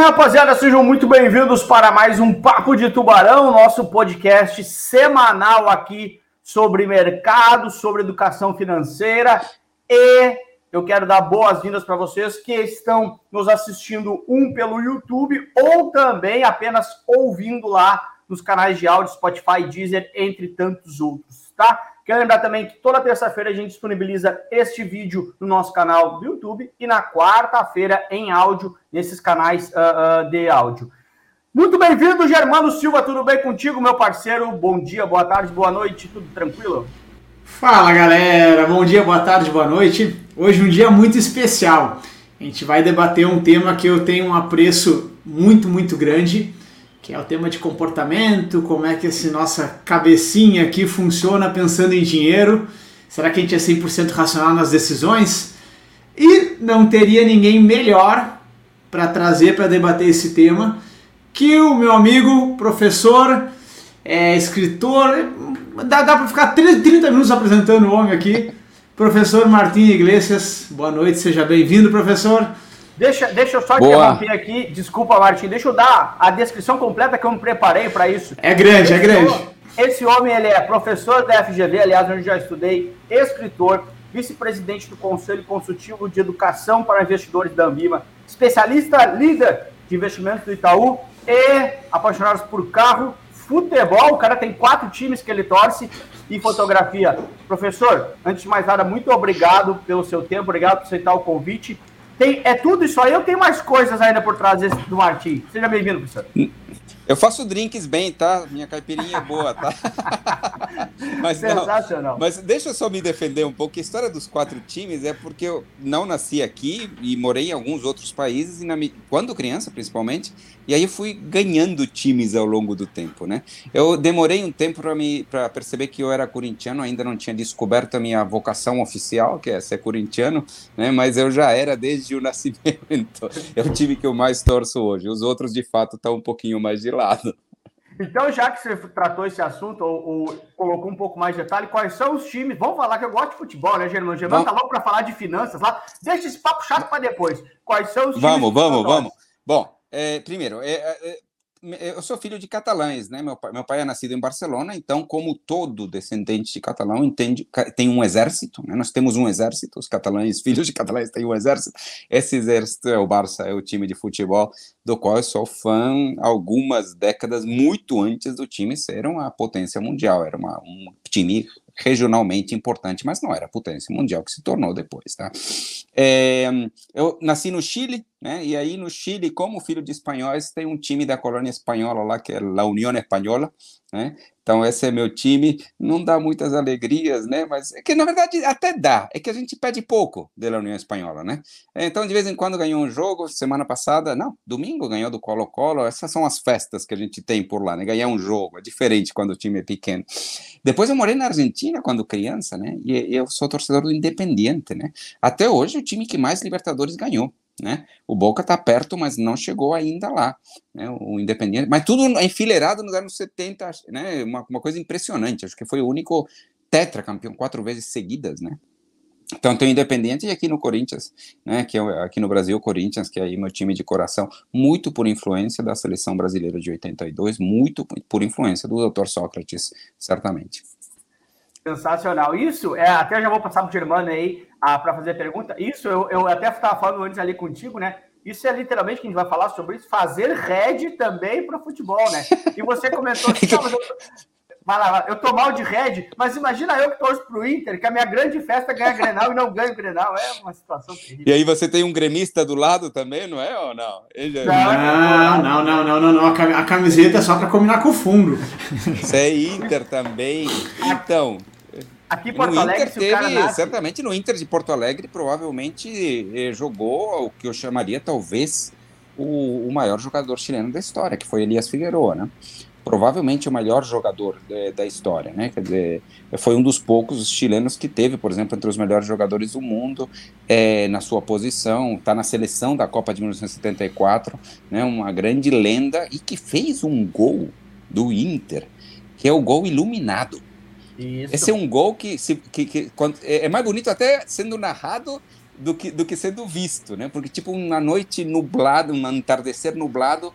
Salve, rapaziada! Sejam muito bem-vindos para mais um Papo de Tubarão, nosso podcast semanal aqui sobre mercado, sobre educação financeira e eu quero dar boas-vindas para vocês que estão nos assistindo um pelo YouTube ou também apenas ouvindo lá nos canais de áudio Spotify, Deezer, entre tantos outros, tá? Quero lembrar também que toda terça-feira a gente disponibiliza este vídeo no nosso canal do YouTube e na quarta-feira em áudio nesses canais uh, uh, de áudio. Muito bem-vindo, Germano Silva, tudo bem contigo, meu parceiro? Bom dia, boa tarde, boa noite, tudo tranquilo? Fala galera, bom dia, boa tarde, boa noite. Hoje um dia muito especial. A gente vai debater um tema que eu tenho um apreço muito, muito grande que é o tema de comportamento, como é que essa nossa cabecinha aqui funciona pensando em dinheiro. Será que a gente é 100% racional nas decisões? E não teria ninguém melhor para trazer para debater esse tema que o meu amigo, professor, é, escritor, dá, dá para ficar 30, 30 minutos apresentando o homem aqui, professor Martim Iglesias. Boa noite, seja bem-vindo, professor. Deixa, deixa eu só Boa. interromper aqui, desculpa, Martim, deixa eu dar a descrição completa que eu me preparei para isso. É grande, é esse é grande. Homem, esse homem, ele é professor da FGV, aliás, onde já estudei, escritor, vice-presidente do Conselho Consultivo de Educação para Investidores da Ambima, especialista líder de investimentos do Itaú e apaixonados por carro, futebol, o cara tem quatro times que ele torce e fotografia. Professor, antes de mais nada, muito obrigado pelo seu tempo, obrigado por aceitar o convite. Tem, é tudo isso aí, eu tenho mais coisas ainda por trás desse, do Martim. Seja bem-vindo, professor. Eu faço drinks bem, tá? Minha caipirinha é boa, tá? mas Sensacional. Não, mas deixa eu só me defender um pouco. A história dos quatro times é porque eu não nasci aqui e morei em alguns outros países, e na, quando criança, principalmente, e aí eu fui ganhando times ao longo do tempo, né? Eu demorei um tempo para perceber que eu era corintiano, ainda não tinha descoberto a minha vocação oficial, que é ser corintiano, né? Mas eu já era desde o nascimento. É o time que eu mais torço hoje. Os outros, de fato, estão um pouquinho mais de lado. Então, já que você tratou esse assunto, ou, ou, colocou um pouco mais de detalhe, quais são os times? Vamos falar que eu gosto de futebol, né, Germano? Germano tá louco para falar de finanças lá. Deixa esse papo chato para depois. Quais são os times? Vamos, vamos, vamos. Bom, é, primeiro, é, é, eu sou filho de catalães, né? Meu pai, meu pai é nascido em Barcelona, então, como todo descendente de catalão, entende, tem um exército, né? Nós temos um exército, os catalães, filhos de catalães têm um exército. Esse exército é o Barça, é o time de futebol do qual eu sou fã algumas décadas muito antes do time ser uma potência mundial. Era uma, um time regionalmente importante, mas não era a potência mundial que se tornou depois, tá? É, eu nasci no Chile, né? E aí no Chile, como filho de espanhóis, tem um time da colônia espanhola lá que é a União Espanhola, né? Então, esse é meu time. Não dá muitas alegrias, né? Mas é que, na verdade, até dá. É que a gente pede pouco da União Espanhola, né? Então, de vez em quando ganhou um jogo. Semana passada, não, domingo ganhou do Colo-Colo. Essas são as festas que a gente tem por lá, né? Ganhar um jogo. É diferente quando o time é pequeno. Depois eu morei na Argentina quando criança, né? E eu sou torcedor do Independiente, né? Até hoje, o time que mais Libertadores ganhou. Né? O Boca está perto, mas não chegou ainda lá. Né? O Independiente, mas tudo enfileirado nos anos 70, né? Uma, uma coisa impressionante. Acho que foi o único tetracampeão quatro vezes seguidas, né? Então tem o Independiente e aqui no Corinthians, né, que é aqui no Brasil o Corinthians, que é aí meu time de coração, muito por influência da seleção brasileira de 82, muito por influência do Dr. Sócrates, certamente. Sensacional. Isso, é, até já vou passar para o Germano aí ah, para fazer a pergunta. Isso, eu, eu até estava falando antes ali contigo, né? Isso é literalmente que a gente vai falar sobre isso, fazer red também para o futebol, né? E você comentou assim, eu, vai lá, eu tô mal de red, mas imagina eu que torço pro Inter, que a minha grande festa é ganha Grenal e não ganho Grenal. É uma situação terrível. E aí você tem um gremista do lado também, não é ou não? Ele... É não, não, não, não, não, não, A camiseta é só para combinar com o fundo. Você é Inter também. Então, Aqui em Porto no Alegre, Inter teve, nasce... certamente no Inter de Porto Alegre, provavelmente eh, jogou o que eu chamaria talvez o, o, maior jogador chileno da história, que foi Elias Figueroa, né? Provavelmente o melhor jogador de, da história, né? Quer dizer, foi um dos poucos chilenos que teve, por exemplo, entre os melhores jogadores do mundo, é, na sua posição, está na seleção da Copa de 1974, né? Uma grande lenda e que fez um gol do Inter, que é o gol iluminado isso. Esse é um gol que, se, que, que quando, é, é mais bonito até sendo narrado do que, do que sendo visto, né? Porque, tipo, uma noite nublada, um entardecer nublado,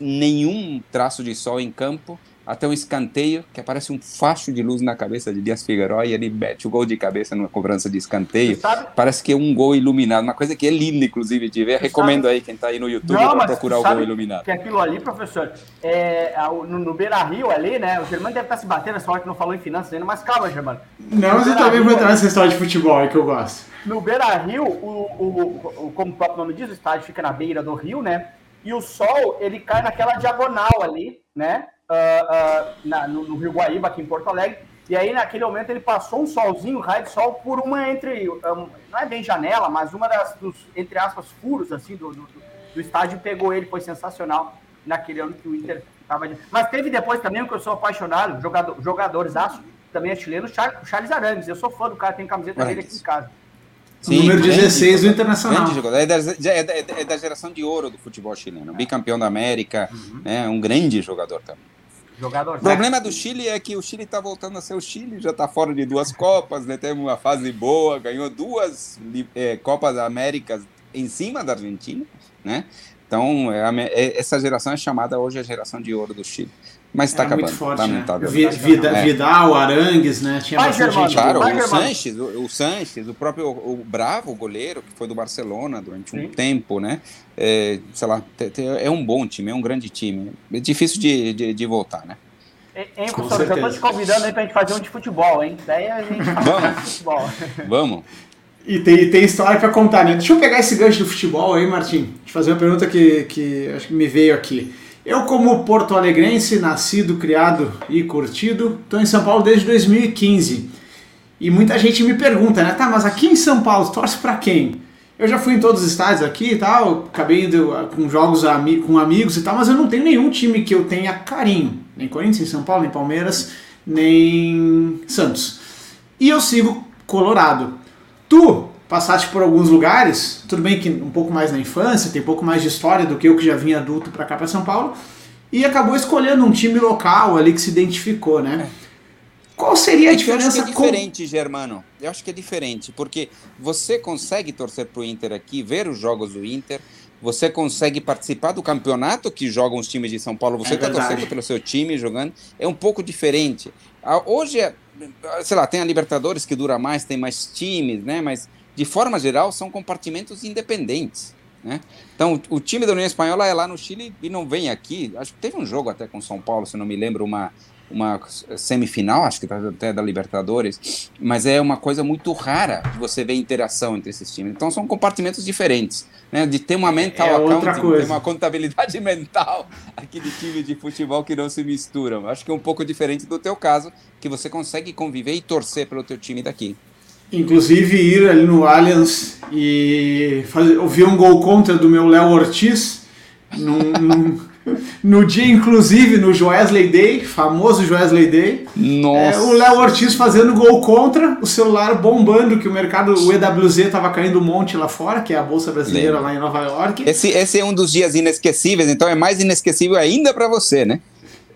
nenhum traço de sol em campo, até um escanteio, que aparece um facho de luz na cabeça de Dias Figueiredo e ele mete o gol de cabeça numa cobrança de escanteio. Parece que é um gol iluminado, uma coisa que é linda, inclusive, de ver. Recomendo aí quem está aí no YouTube para procurar o gol iluminado. Que aquilo ali, professor, é, no, no Beira Rio ali, né? O Germano deve estar tá se batendo essa hora que não falou em finanças ainda, mas calma, Germano. Não, mas eu também vou entrar nessa história de futebol é que eu gosto. No Beira Rio, o, o, o, como o próprio nome diz, o estádio fica na beira do rio, né? E o sol, ele cai naquela diagonal ali, né? Uh, uh, na, no, no, Rio Guaíba, aqui em Porto Alegre. E aí, naquele momento, ele passou um solzinho, um raio de sol, por uma entre. Um, não é bem janela, mas uma das, dos, entre aspas, furos, assim, do, do, do estádio, pegou ele, foi sensacional naquele ano que o Inter estava. Mas teve depois também, o que eu sou apaixonado, jogador, jogadores aço, também é chileno, o Charles Arangues. Eu sou fã do cara, tem camiseta dele aqui em casa. Sim, número 16 do Internacional. É da, é, da, é da, geração de ouro do futebol chileno. Bicampeão da América, uhum. né, um grande jogador também. Jogador o problema do Chile é que o Chile está voltando a ser o Chile, já está fora de duas Copas, né? teve uma fase boa, ganhou duas é, Copas Américas em cima da Argentina, né? Então, é, é, essa geração é chamada hoje a geração de ouro do Chile. Mas está é acabando, forte, lamentavelmente. Né? Vida, é. Vidal, Arangues, né? Tinha Vai, bastante gente. Claro, Vai, o Sanches, o, o Sanches, o próprio o Bravo, o goleiro, que foi do Barcelona durante um Sim. tempo, né? É, sei lá, é um bom time, é um grande time. É difícil de, de, de voltar, né? Hein, professor, já estou te convidando aí para a gente fazer um de futebol, hein? Daí a gente Vamos. de futebol. Vamos. E tem, tem história para contar, né? Deixa eu pegar esse gancho do futebol aí, Martim. Te fazer uma pergunta que, que acho que me veio aqui. Eu, como porto-alegrense, nascido, criado e curtido, estou em São Paulo desde 2015. E muita gente me pergunta, né? Tá, mas aqui em São Paulo, torce para quem? Eu já fui em todos os estádios aqui e tal, acabei indo ah, com jogos com amigos e tal, mas eu não tenho nenhum time que eu tenha carinho. Nem Corinthians, nem São Paulo, nem Palmeiras, nem Santos. E eu sigo Colorado. Tu passaste por alguns lugares, tudo bem que um pouco mais na infância, tem um pouco mais de história do que eu que já vim adulto para cá para São Paulo, e acabou escolhendo um time local ali que se identificou, né? É. Qual seria a diferença? Eu acho que é diferente, com... Germano. Eu acho que é diferente, porque você consegue torcer para o Inter aqui, ver os jogos do Inter, você consegue participar do campeonato que jogam os times de São Paulo, você está é torcendo pelo seu time jogando, é um pouco diferente. Hoje, é, sei lá, tem a Libertadores que dura mais, tem mais times, né? Mas de forma geral, são compartimentos independentes. Né? Então, o time da União Espanhola é lá no Chile e não vem aqui. Acho que teve um jogo até com São Paulo, se não me lembro, uma, uma semifinal, acho que até da Libertadores, mas é uma coisa muito rara de você ver interação entre esses times. Então, são compartimentos diferentes. Né? De ter uma mental é accounting, ter uma contabilidade mental aqui de time de futebol que não se misturam. Acho que é um pouco diferente do teu caso, que você consegue conviver e torcer pelo teu time daqui. Inclusive ir ali no Allianz e fazer, ouvir um gol contra do meu Léo Ortiz num, num, no dia, inclusive, no Joesley Day, famoso Joesley Day. Nossa. É, o Léo Ortiz fazendo gol contra, o celular bombando, que o mercado, o EWZ estava caindo um monte lá fora, que é a Bolsa Brasileira Lembra. lá em Nova York. Esse, esse é um dos dias inesquecíveis, então é mais inesquecível ainda para você, né?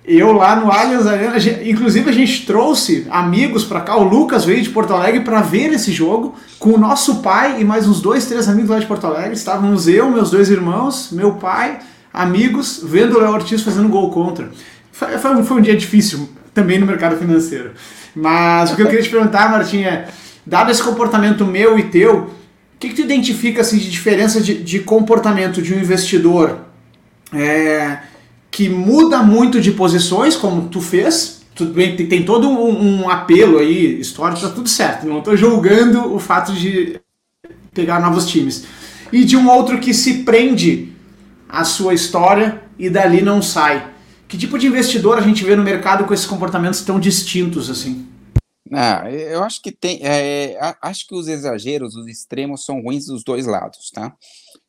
Eu lá no Allianz Arena, inclusive a gente trouxe amigos para cá, o Lucas veio de Porto Alegre para ver esse jogo com o nosso pai e mais uns dois, três amigos lá de Porto Alegre. Estávamos eu, meus dois irmãos, meu pai, amigos, vendo o Léo Ortiz fazendo gol contra. Foi, foi, foi, um dia difícil também no mercado financeiro. Mas o que eu queria te perguntar, Martim, é, dado esse comportamento meu e teu, o que, que tu identifica assim, de diferença de, de comportamento de um investidor? É, que muda muito de posições, como tu fez. Tudo bem, tem, tem todo um, um, apelo aí histórico, tá tudo certo. Não estou julgando o fato de pegar novos times. E de um outro que se prende à sua história e dali não sai. Que tipo de investidor a gente vê no mercado com esses comportamentos tão distintos assim? Ah, eu acho que tem. É, acho que os exageros, os extremos são ruins dos dois lados, tá?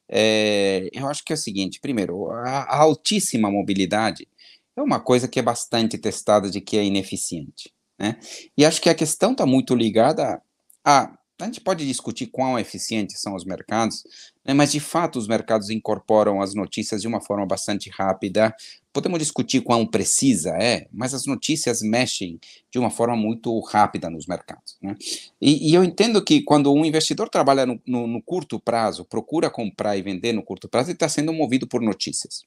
É, eu acho que é o seguinte: primeiro, a, a altíssima mobilidade é uma coisa que é bastante testada de que é ineficiente. Né? E acho que a questão está muito ligada a a gente pode discutir quão eficientes são os mercados, né, mas de fato os mercados incorporam as notícias de uma forma bastante rápida. Podemos discutir quão precisa é, mas as notícias mexem de uma forma muito rápida nos mercados. Né? E, e, eu entendo que quando um investidor trabalha no, no, no curto prazo, procura comprar e vender no curto prazo, ele está sendo movido por notícias.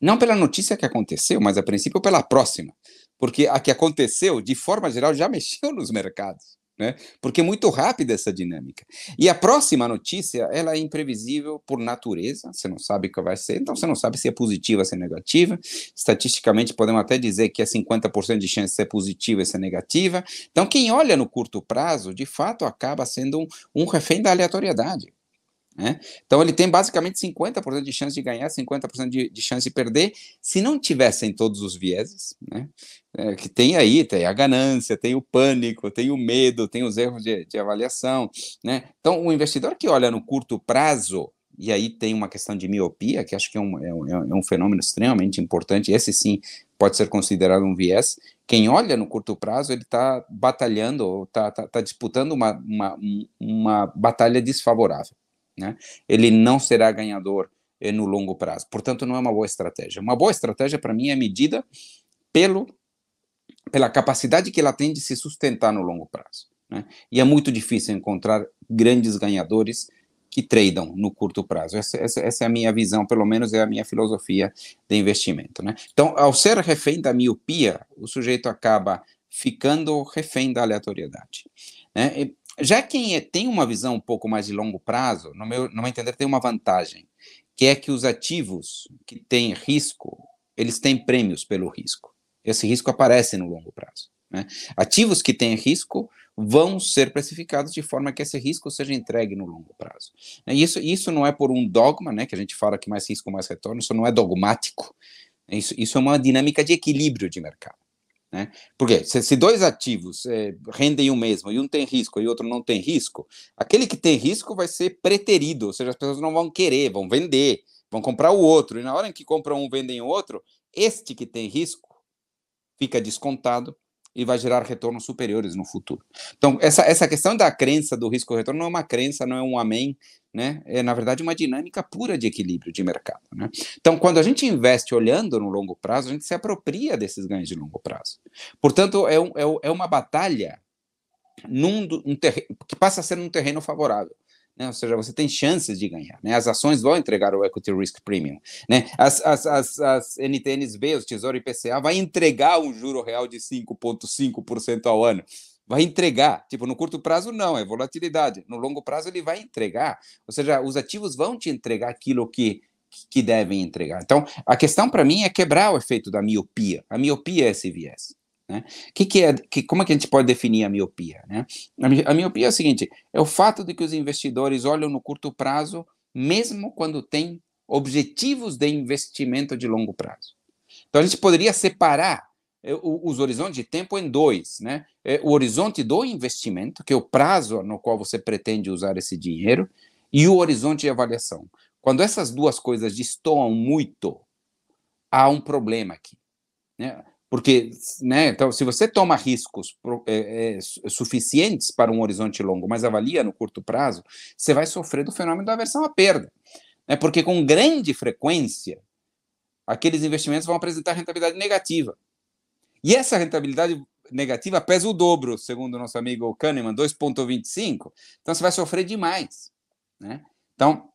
Não pela notícia que aconteceu, mas a princípio pela próxima. Porque a que aconteceu, de forma geral, já mexeu nos mercados né? Porque é muito rápida essa dinâmica. E a próxima notícia, ela é imprevisível por natureza, você não sabe o que vai ser, então você não sabe se é positiva se é negativa. Estatisticamente, podemos até dizer que é 50% de chance de ser positiva e ser negativa. Então, quem olha no curto prazo, de fato, acaba sendo um, um refém da aleatoriedade. Né? Então ele tem basicamente 50% de chance de ganhar, 50% de, de chance de perder, se não tivessem todos os vieses, né? É, que tem aí, tem a ganância, tem o pânico, tem o medo, tem os erros de, de avaliação. Né? Então o investidor que olha no curto prazo, e aí tem uma questão de miopia, que acho que é um, é um, é um fenômeno extremamente importante, esse sim pode ser considerado um viés. Quem olha no curto prazo, ele está batalhando, está tá, tá disputando uma, uma, uma batalha desfavorável né? ele não será ganhador eh, no longo prazo. Portanto, não é uma boa estratégia. Uma boa estratégia, para mim, é medida pelo, pela capacidade que ela tem de se sustentar no longo prazo. Né? E é muito difícil encontrar grandes ganhadores que tradam no curto prazo. Essa, essa, essa, é a minha visão, pelo menos é a minha filosofia de investimento. Né? Então, ao ser refém da miopia, o sujeito acaba ficando refém da aleatoriedade. Né? Já quem é, tem uma visão um pouco mais de longo prazo, no meu, no meu entender, tem uma vantagem, que é que os ativos que têm risco, eles têm prêmios pelo risco. Esse risco aparece no longo prazo. Né? Ativos que têm risco vão ser precificados de forma que esse risco seja entregue no longo prazo. E isso, isso não é por um dogma, né, que a gente fala que mais risco, mais retorno, isso não é dogmático. Isso, isso é uma dinâmica de equilíbrio de mercado. Né? Porque se, se dois ativos é, rendem o mesmo e um tem risco e outro não tem risco, aquele que tem risco vai ser preterido, ou seja, as pessoas não vão querer, vão vender, vão comprar o outro, e na hora em que compram um, vendem o outro, este que tem risco fica descontado e vai gerar retornos superiores no futuro. Então, essa, essa questão da crença do risco-retorno não é uma crença, não é um amém, né? É, na verdade, uma dinâmica pura de equilíbrio de mercado, né? Então, quando a gente investe olhando no longo prazo, a gente se apropria desses ganhos de longo prazo. Portanto, é, um, é, é uma batalha num, um que passa a ser um terreno favorável né? ou seja, você tem chances de ganhar. Né? As ações vão entregar o Equity Risk Premium. Né? As, as, as, as NTNSB, os Tesouro IPCA, vai entregar um juro real de 5,5% ao ano. Vai entregar. Tipo, no curto prazo, não, é volatilidade. No longo prazo, ele vai entregar. Ou seja, os ativos vão te entregar aquilo que, que devem entregar. Então, a questão para mim é quebrar o efeito da miopia. A miopia é esse viés. Né? Que que é, que, como é que a gente pode definir a miopia? Né? A, miopia é o seguinte: é o fato de que os investidores olham no curto prazo, mesmo quando têm objetivos de investimento de longo prazo. Então a gente poderia separar é, os horizontes de tempo em dois, né? É o horizonte do investimento, que é o prazo no qual você pretende usar esse dinheiro, e o horizonte de avaliação. Quando essas duas coisas destoam muito, há um problema aqui. Né? Porque, né, então, se você toma riscos é, é, suficientes para um horizonte longo, mas avalia no curto prazo, você vai sofrer do fenômeno da aversão à perda. Né, porque, com grande frequência, aqueles investimentos vão apresentar rentabilidade negativa. E essa rentabilidade negativa pesa o dobro, segundo o nosso amigo Kahneman, 2,25. Então, você vai sofrer demais. Né? Então,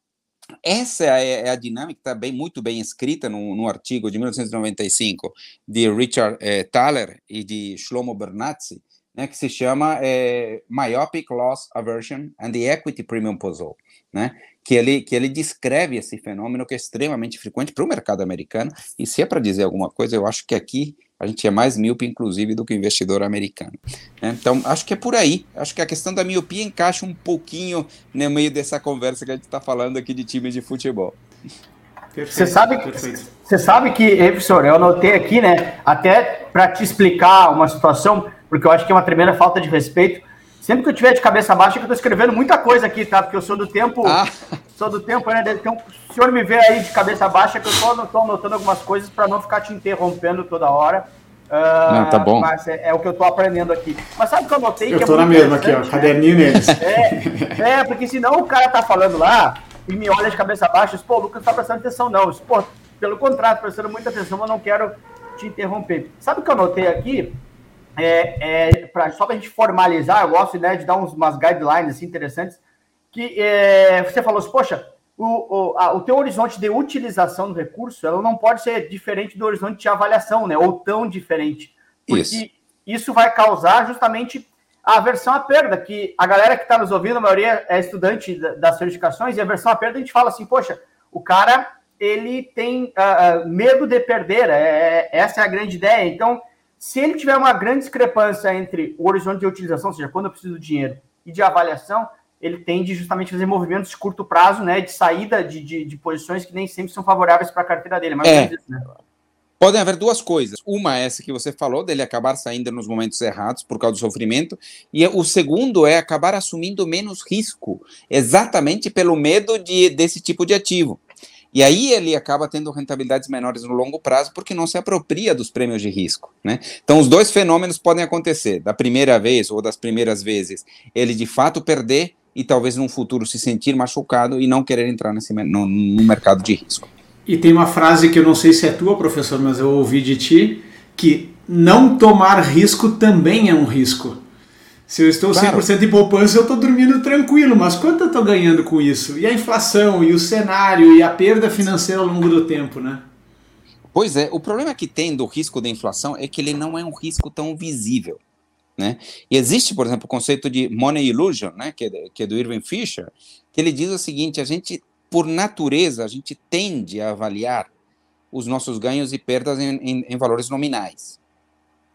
essa é, é a dinâmica está bem, muito bem escrita no, no, artigo de 1995 de Richard eh, Thaler e de Shlomo Bernatzi, né, que se chama eh, Myopic Loss Aversion and the Equity Premium Puzzle, né, que ele, que ele descreve esse fenômeno que é extremamente frequente para o mercado americano, e se é para dizer alguma coisa, eu acho que aqui a gente é mais míope, inclusive, do que o investidor americano. Né? Então, acho que é por aí. Acho que a questão da miopia encaixa um pouquinho no meio dessa conversa que a gente está falando aqui de times de futebol. Você sabe, você sabe que, professor, eu anotei aqui, né, até para te explicar uma situação, porque eu acho que é uma tremenda falta de respeito. Sempre que eu tiver de cabeça baixa, que eu estou escrevendo muita coisa aqui, tá? Porque eu sou do tempo, ah. Sou do tempo, né? Então, o senhor me vê aí de cabeça baixa, que eu estou anotando algumas coisas para não ficar te interrompendo toda hora. Uh, Não, tá bom. Mas é, é, o que eu estou aprendendo aqui. Mas sabe o que eu notei? Eu estou é na mesma aqui, ó, né? caderninho neles. É, é, porque senão o cara tá falando lá e me olha de cabeça baixa e diz, pô, o Lucas não tá prestando atenção, não. Diz, pô, pelo contrário, prestando muita atenção, mas não quero te interromper. Sabe o que eu notei aqui? É, é, pra, só para a gente formalizar, eu gosto né, de dar uns, umas guidelines assim, interessantes, que é, você falou assim, poxa, o, o, a, o teu horizonte de utilização do recurso ela não pode ser diferente do horizonte de avaliação, né? Ou tão diferente. Porque isso, isso vai causar justamente a aversão à perda, que a galera que está nos ouvindo, a maioria é estudante das certificações, e a aversão à perda a gente fala assim, poxa, o cara ele tem uh, medo de perder, é, é, essa é a grande ideia. Então, se ele tiver uma grande discrepância entre o horizonte de utilização, ou seja, quando eu preciso do dinheiro, e de avaliação, ele tende justamente a fazer movimentos de curto prazo, né, de saída de, de, de posições que nem sempre são favoráveis para a carteira dele. Mas é. Isso, né? Podem haver duas coisas. Uma é essa que você falou, dele acabar saindo nos momentos errados por causa do sofrimento. E o segundo é acabar assumindo menos risco, exatamente pelo medo de, desse tipo de ativo. E aí ele acaba tendo rentabilidades menores no longo prazo porque não se apropria dos prêmios de risco. Né? Então, os dois fenômenos podem acontecer. Da primeira vez ou das primeiras vezes, ele de fato perder e talvez num futuro se sentir machucado e não querer entrar nesse, no, no mercado de risco. E tem uma frase que eu não sei se é tua, professor, mas eu ouvi de ti, que não tomar risco também é um risco. Se eu estou claro. 100% de poupança, eu estou dormindo tranquilo, mas quanto eu estou ganhando com isso? E a inflação, e o cenário, e a perda financeira ao longo do tempo, né? Pois é, o problema que tem do risco da inflação é que ele não é um risco tão visível. Né? E existe, por exemplo, o conceito de money illusion, né, que, é, que é do Irving Fisher, que ele diz o seguinte: a gente, por natureza, a gente tende a avaliar os nossos ganhos e perdas em, em, em valores nominais.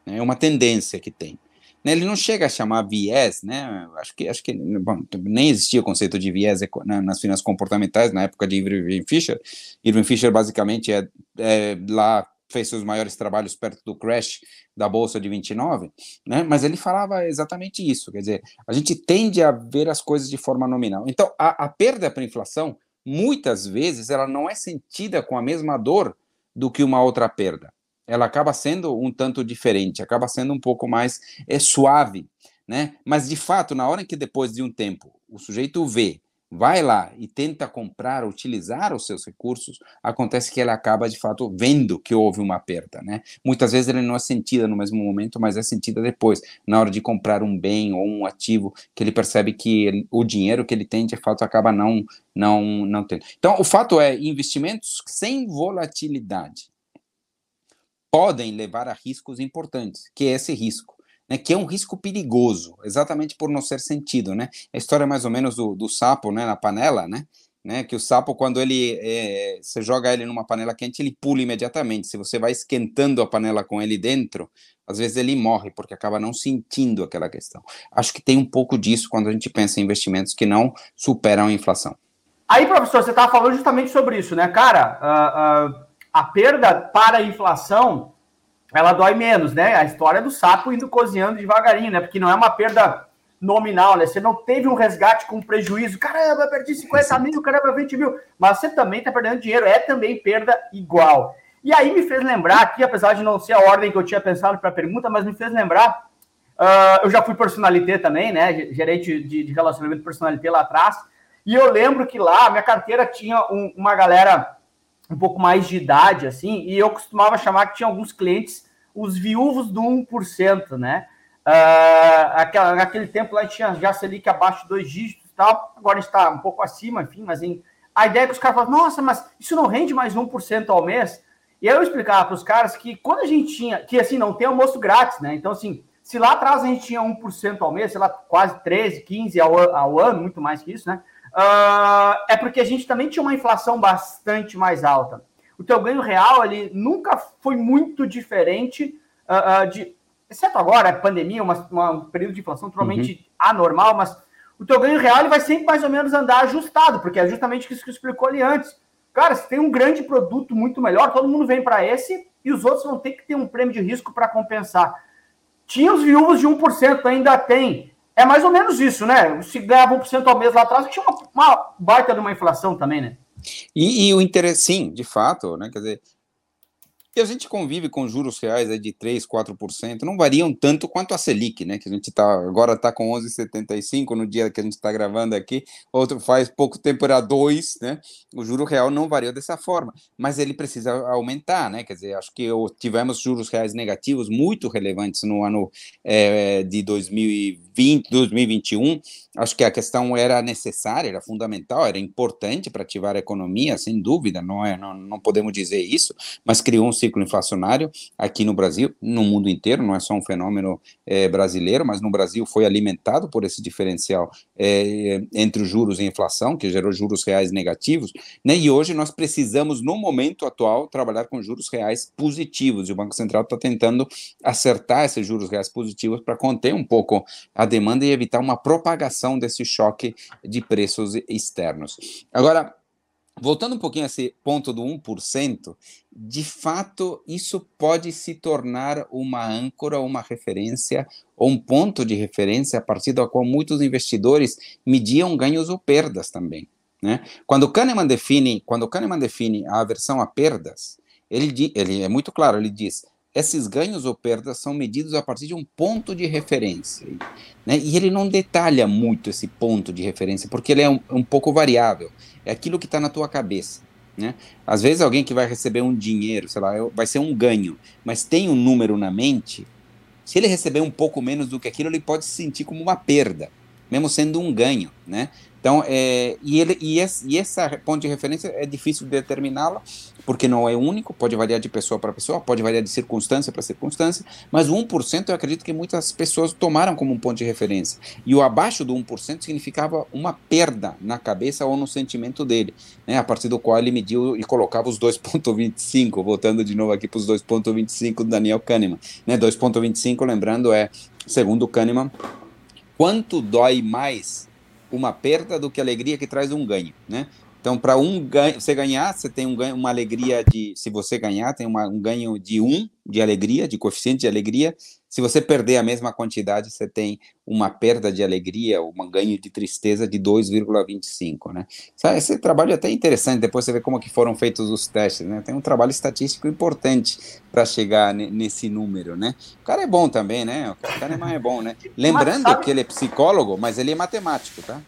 Né? É uma tendência que tem. Né, ele não chega a chamar viés, né? Acho que, acho que bom, nem existia o conceito de viés nas finanças comportamentais na época de Irving Fisher. Irving Fisher basicamente é, é lá fez seus maiores trabalhos perto do crash da bolsa de 29, né? Mas ele falava exatamente isso, quer dizer, a gente tende a ver as coisas de forma nominal. Então, a, a perda para inflação, muitas vezes, ela não é sentida com a mesma dor do que uma outra perda. Ela acaba sendo um tanto diferente, acaba sendo um pouco mais é, suave, né? Mas de fato, na hora em que depois de um tempo o sujeito vê vai lá e tenta comprar, utilizar os seus recursos, acontece que ele acaba de fato vendo que houve uma perda, né? Muitas vezes ele não é sentida no mesmo momento, mas é sentida depois, na hora de comprar um bem ou um ativo, que ele percebe que ele, o dinheiro que ele tem de fato acaba não não não tendo. Então, o fato é, investimentos sem volatilidade podem levar a riscos importantes, que é esse risco né, que é um risco perigoso, exatamente por não ser sentido, né? A história é mais ou menos do, do sapo, né, na panela, né? Né, que o sapo, quando ele é, você joga ele numa panela quente, ele pula imediatamente. Se você vai esquentando a panela com ele dentro, às vezes ele morre, porque acaba não sentindo aquela questão. Acho que tem um pouco disso quando a gente pensa em investimentos que não superam a inflação. Aí, professor, você estava falando justamente sobre isso, né? Cara, uh, uh, a perda para a inflação ela dói menos, né? A história do sapo indo cozinhando devagarinho, né? Porque não é uma perda nominal, né? Você não teve um resgate com prejuízo. Caramba, eu perdi 50 mil, caramba, 20 mil. Mas você também está perdendo dinheiro, é também perda igual. E aí me fez lembrar aqui, apesar de não ser a ordem que eu tinha pensado para a pergunta, mas me fez lembrar. Uh, eu já fui personalité também, né? Gerente de, de relacionamento personalité lá atrás. E eu lembro que lá minha carteira tinha um, uma galera um pouco mais de idade, assim, e eu costumava chamar que tinha alguns clientes os viúvos do 1%, né? Uh, aquela, naquele tempo lá tinha já Selic abaixo de dois dígitos e tal, agora está um pouco acima, enfim, mas em, a ideia é que os caras falam, nossa, mas isso não rende mais 1% ao mês? E eu explicava para os caras que quando a gente tinha, que assim, não tem almoço grátis, né? Então, assim, se lá atrás a gente tinha 1% ao mês, sei lá, quase 13, 15 ao, ao ano, muito mais que isso, né? Uh, é porque a gente também tinha uma inflação bastante mais alta. O teu ganho real ele nunca foi muito diferente uh, uh, de, exceto agora, a pandemia, uma, uma, um período de inflação totalmente uhum. anormal, mas o teu ganho real ele vai sempre mais ou menos andar ajustado, porque é justamente isso que explicou ali antes. Cara, se tem um grande produto muito melhor, todo mundo vem para esse e os outros vão ter que ter um prêmio de risco para compensar. Tinha os viúvos de 1%, ainda tem. É mais ou menos isso, né? Se ganhava 1% ao mês lá atrás, tinha uma, uma baita de uma inflação também, né? E, e o interesse, sim, de fato, né? Quer dizer, que a gente convive com juros reais de 3, 4%, não variam tanto quanto a Selic, né? Que a gente tá, agora está com 11,75 no dia que a gente está gravando aqui, outro faz pouco tempo era 2, né? O juro real não variou dessa forma, mas ele precisa aumentar, né? Quer dizer, acho que tivemos juros reais negativos muito relevantes no ano é, de 2020, 2021. Acho que a questão era necessária, era fundamental, era importante para ativar a economia, sem dúvida, não é, não, não podemos dizer isso, mas criou um ciclo inflacionário aqui no Brasil, no mundo inteiro, não é só um fenômeno é, brasileiro, mas no Brasil foi alimentado por esse diferencial é, entre os juros e inflação, que gerou juros reais negativos, né? E hoje nós precisamos, no momento atual, trabalhar com juros reais positivos, e o Banco Central está tentando acertar esses juros reais positivos para conter um pouco a demanda e evitar uma propagação desse choque de preços externos. Agora, voltando um pouquinho a esse ponto do 1%, de fato, isso pode se tornar uma âncora, uma referência, ou um ponto de referência a partir do qual muitos investidores mediam ganhos ou perdas também. Né? Quando Kahneman define, quando Kahneman define a aversão a perdas, ele, ele é muito claro, ele diz esses ganhos ou perdas são medidos a partir de um ponto de referência. Né? E ele não detalha muito esse ponto de referência, porque ele é um, um pouco variável. É aquilo que está na tua cabeça. Né? Às vezes alguém que vai receber um dinheiro, sei lá, vai ser um ganho, mas tem um número na mente, se ele receber um pouco menos do que aquilo, ele pode se sentir como uma perda, mesmo sendo um ganho, né? Então, é, e, ele, e, esse, e essa ponto de referência é difícil de determiná-la, porque não é único, pode variar de pessoa para pessoa, pode variar de circunstância para circunstância, mas o 1% eu acredito que muitas pessoas tomaram como um ponto de referência. E o abaixo do 1% significava uma perda na cabeça ou no sentimento dele, né, a partir do qual ele mediu e colocava os 2,25, voltando de novo aqui para os 2,25 do Daniel Kahneman. Né, 2,25, lembrando, é, segundo Kahneman, quanto dói mais uma perda do que alegria que traz um ganho, né? Então, para um ganho, você ganhar, você tem um ganho, uma alegria de. Se você ganhar, tem uma, um ganho de um de alegria, de coeficiente de alegria. Se você perder a mesma quantidade, você tem uma perda de alegria, um ganho de tristeza de 2,25, né? Esse trabalho é até interessante, depois você vê como que foram feitos os testes, né? Tem um trabalho estatístico importante para chegar nesse número, né? O cara é bom também, né? O Kahneman é bom, né? Lembrando sabe... que ele é psicólogo, mas ele é matemático, tá?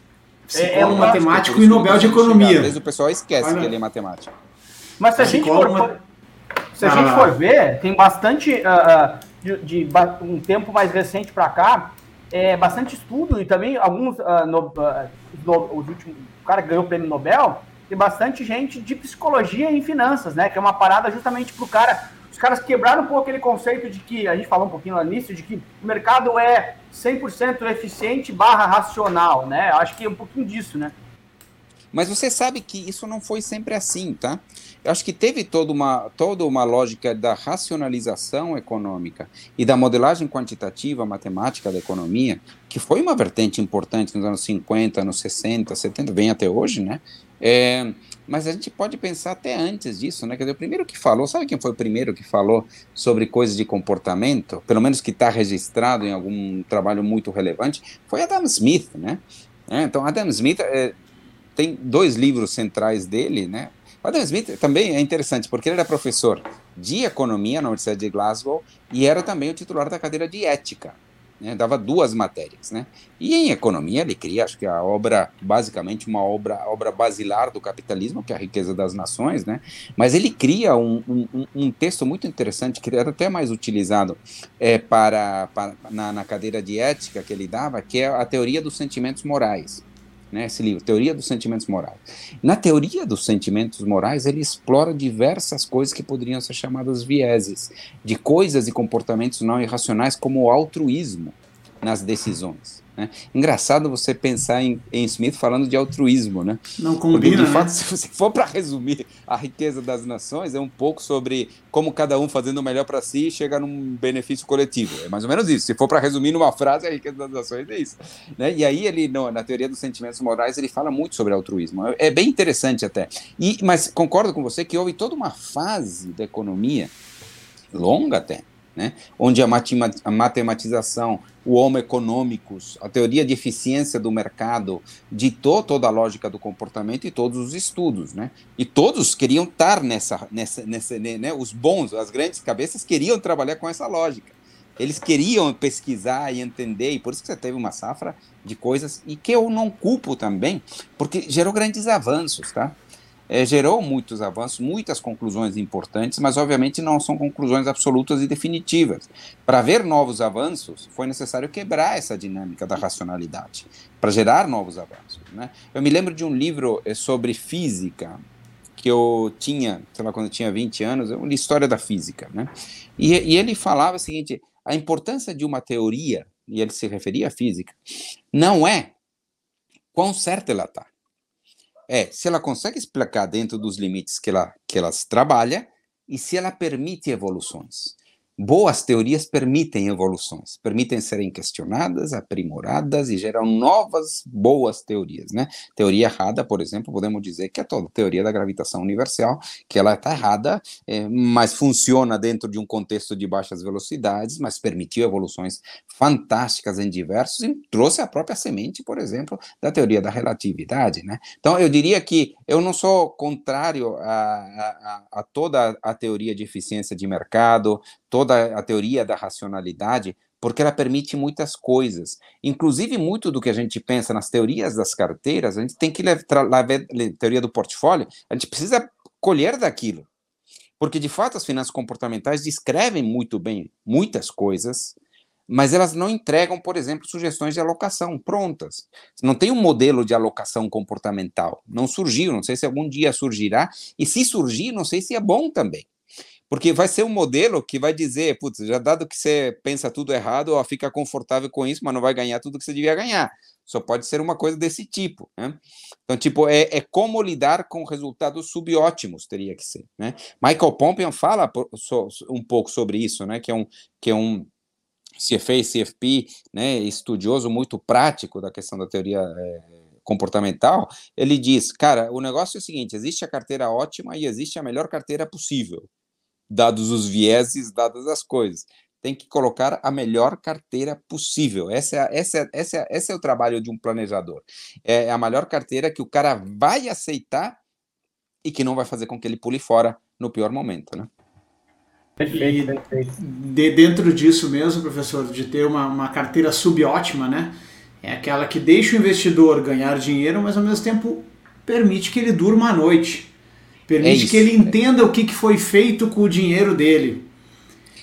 É, é um matemático e Nobel de Economia. Às vezes o pessoal esquece Olha. que ele é matemático. Mas se a gente for, se a ah. gente for ver, tem bastante, uh, de, de, um tempo mais recente para cá, é, bastante estudo e também alguns, uh, no, uh, os últimos, o cara ganhou o prêmio Nobel, tem bastante gente de psicologia e finanças, né? Que é uma parada justamente para o cara caras quebraram um pouco aquele conceito de que, a gente falou um pouquinho lá nisso, de que o mercado é 100% eficiente barra racional, né? Acho que é um pouquinho disso, né? Mas você sabe que isso não foi sempre assim, tá? Eu acho que teve toda uma, toda uma lógica da racionalização econômica e da modelagem quantitativa matemática da economia, que foi uma vertente importante nos anos 50, anos 60, 70, vem até hoje, né? É, mas a gente pode pensar até antes disso, né? Quer dizer, o primeiro que falou, sabe quem foi o primeiro que falou sobre coisas de comportamento? Pelo menos que está registrado em algum trabalho muito relevante, foi Adam Smith, né? É, então, Adam Smith é, tem dois livros centrais dele, né? O Adam Smith também é interessante, porque ele era professor de economia na Universidade de Glasgow e era também o titular da cadeira de ética né, dava duas matérias, né? E em economia ele cria, acho que a obra, basicamente uma obra, obra basilar do capitalismo, que é a riqueza das nações, né? Mas ele cria um, um, um texto muito interessante que era até mais utilizado é, para, para na, na cadeira de ética que ele dava, que é a teoria dos sentimentos morais né, esse livro, Teoria dos Sentimentos Morais. Na teoria dos sentimentos morais, ele explora diversas coisas que poderiam ser chamadas vieses, de coisas e comportamentos não irracionais, como o altruísmo nas decisões. Né? Engraçado você pensar em, em, Smith falando de altruísmo, né? Não combina, Porque, de fato, né? se você for para resumir a riqueza das nações, é um pouco sobre como cada um fazendo o melhor para si chega num benefício coletivo. É mais ou menos isso. Se for para resumir numa frase, a riqueza das nações é isso. Né? E aí ele, no, na teoria dos sentimentos morais, ele fala muito sobre altruísmo. É, é bem interessante até. E, mas concordo com você que houve toda uma fase da economia, longa até, né? onde a, matematização, o homo econômicos, a teoria de eficiência do mercado ditou toda a lógica do comportamento e todos os estudos, né? E todos queriam estar nessa, nessa, nessa né? os bons, as grandes cabeças queriam trabalhar com essa lógica. Eles queriam pesquisar e entender, e por isso que você teve uma safra de coisas, e que eu não culpo também, porque gerou grandes avanços, tá? É, gerou muitos avanços, muitas conclusões importantes, mas obviamente não são conclusões absolutas e definitivas. Para ver novos avanços, foi necessário quebrar essa dinâmica da racionalidade, para gerar novos avanços. Né? Eu me lembro de um livro é, sobre física, que eu tinha, sei lá, quando eu tinha 20 anos, uma história da física, né? E, e ele falava o seguinte, a importância de uma teoria, e ele se referia à física, não é quão certa ela está, é se ela consegue explicar dentro dos limites que ela, que ela trabalha e se ela permite evoluções. Boas teorias permitem evoluções, permitem serem questionadas, aprimoradas e geram novas boas teorias, né? Teoria errada, por exemplo, podemos dizer que é toda a teoria da gravitação universal, que ela está errada, é, mas funciona dentro de um contexto de baixas velocidades, mas permitiu evoluções fantásticas em diversos e trouxe a própria semente, por exemplo, da teoria da relatividade, né? Então, eu diria que eu não sou contrário a, a, a toda a teoria de eficiência de mercado, toda a teoria da racionalidade, porque ela permite muitas coisas. Inclusive, muito do que a gente pensa nas teorias das carteiras, a gente tem que levar, teoria do portfólio, a gente precisa colher daquilo. Porque, de fato, as finanças comportamentais descrevem muito bem muitas coisas, mas elas não entregam, por exemplo, sugestões de alocação prontas. Não tem um modelo de alocação comportamental. Não surgiu, não sei se algum dia surgirá, e se surgir, não sei se é bom também. Porque vai ser um modelo que vai dizer, putz, já dado que você pensa tudo errado, ó, fica confortável com isso, mas não vai ganhar tudo que você devia ganhar. Só pode ser uma coisa desse tipo, né? Então, tipo, é, é como lidar com resultados subótimos, teria que ser, né? Michael Pompian fala um pouco sobre isso, né? Que é um, que é um CFA, CFP, né? Estudioso muito prático da questão da teoria é, comportamental, ele diz, cara, o negócio é o seguinte, existe a carteira ótima e existe a melhor carteira possível dados os vieses, dadas as coisas. Tem que colocar a melhor carteira possível. Essa é, essa é, essa é, esse é o trabalho de um planejador. É a melhor carteira que o cara vai aceitar e que não vai fazer com que ele pule fora no pior momento, né? Perfeito, perfeito. De, dentro disso mesmo, professor, de ter uma, uma carteira subótima, né? É aquela que deixa o investidor ganhar dinheiro, mas ao mesmo tempo permite que ele durma à noite. Permite é que ele entenda o que, que foi feito com o dinheiro dele.